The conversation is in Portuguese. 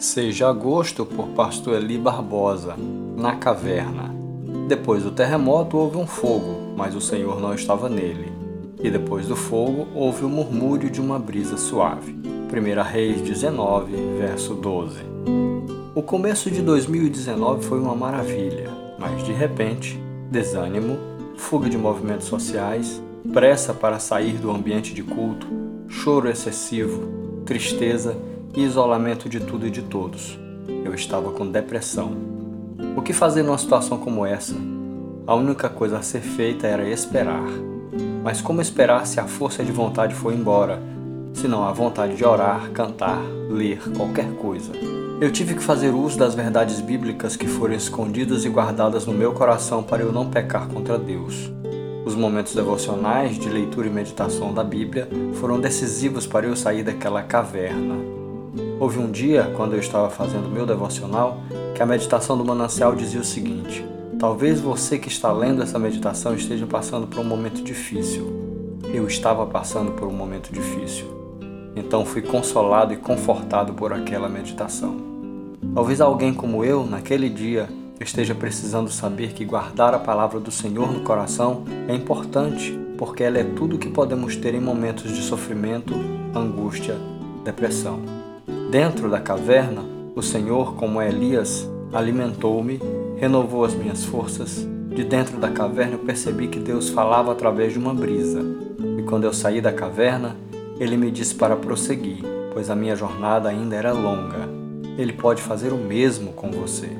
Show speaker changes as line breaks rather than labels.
Seja agosto por Pastor Eli Barbosa, na caverna. Depois do terremoto houve um fogo, mas o Senhor não estava nele. E depois do fogo houve o murmúrio de uma brisa suave. 1 Reis 19, verso 12. O começo de 2019 foi uma maravilha, mas de repente, desânimo, fuga de movimentos sociais, pressa para sair do ambiente de culto, choro excessivo, tristeza e isolamento de tudo e de todos. Eu estava com depressão. O que fazer numa situação como essa? A única coisa a ser feita era esperar. Mas como esperar se a força de vontade foi embora, se não a vontade de orar, cantar, ler, qualquer coisa? Eu tive que fazer uso das verdades bíblicas que foram escondidas e guardadas no meu coração para eu não pecar contra Deus. Os momentos devocionais de leitura e meditação da Bíblia foram decisivos para eu sair daquela caverna, Houve um dia, quando eu estava fazendo meu devocional, que a meditação do manancial dizia o seguinte: Talvez você que está lendo essa meditação esteja passando por um momento difícil. Eu estava passando por um momento difícil. Então fui consolado e confortado por aquela meditação. Talvez alguém como eu, naquele dia, esteja precisando saber que guardar a palavra do Senhor no coração é importante, porque ela é tudo o que podemos ter em momentos de sofrimento, angústia, depressão. Dentro da caverna, o Senhor, como Elias, alimentou-me, renovou as minhas forças. De dentro da caverna eu percebi que Deus falava através de uma brisa. E quando eu saí da caverna, ele me disse para prosseguir, pois a minha jornada ainda era longa. Ele pode fazer o mesmo com você.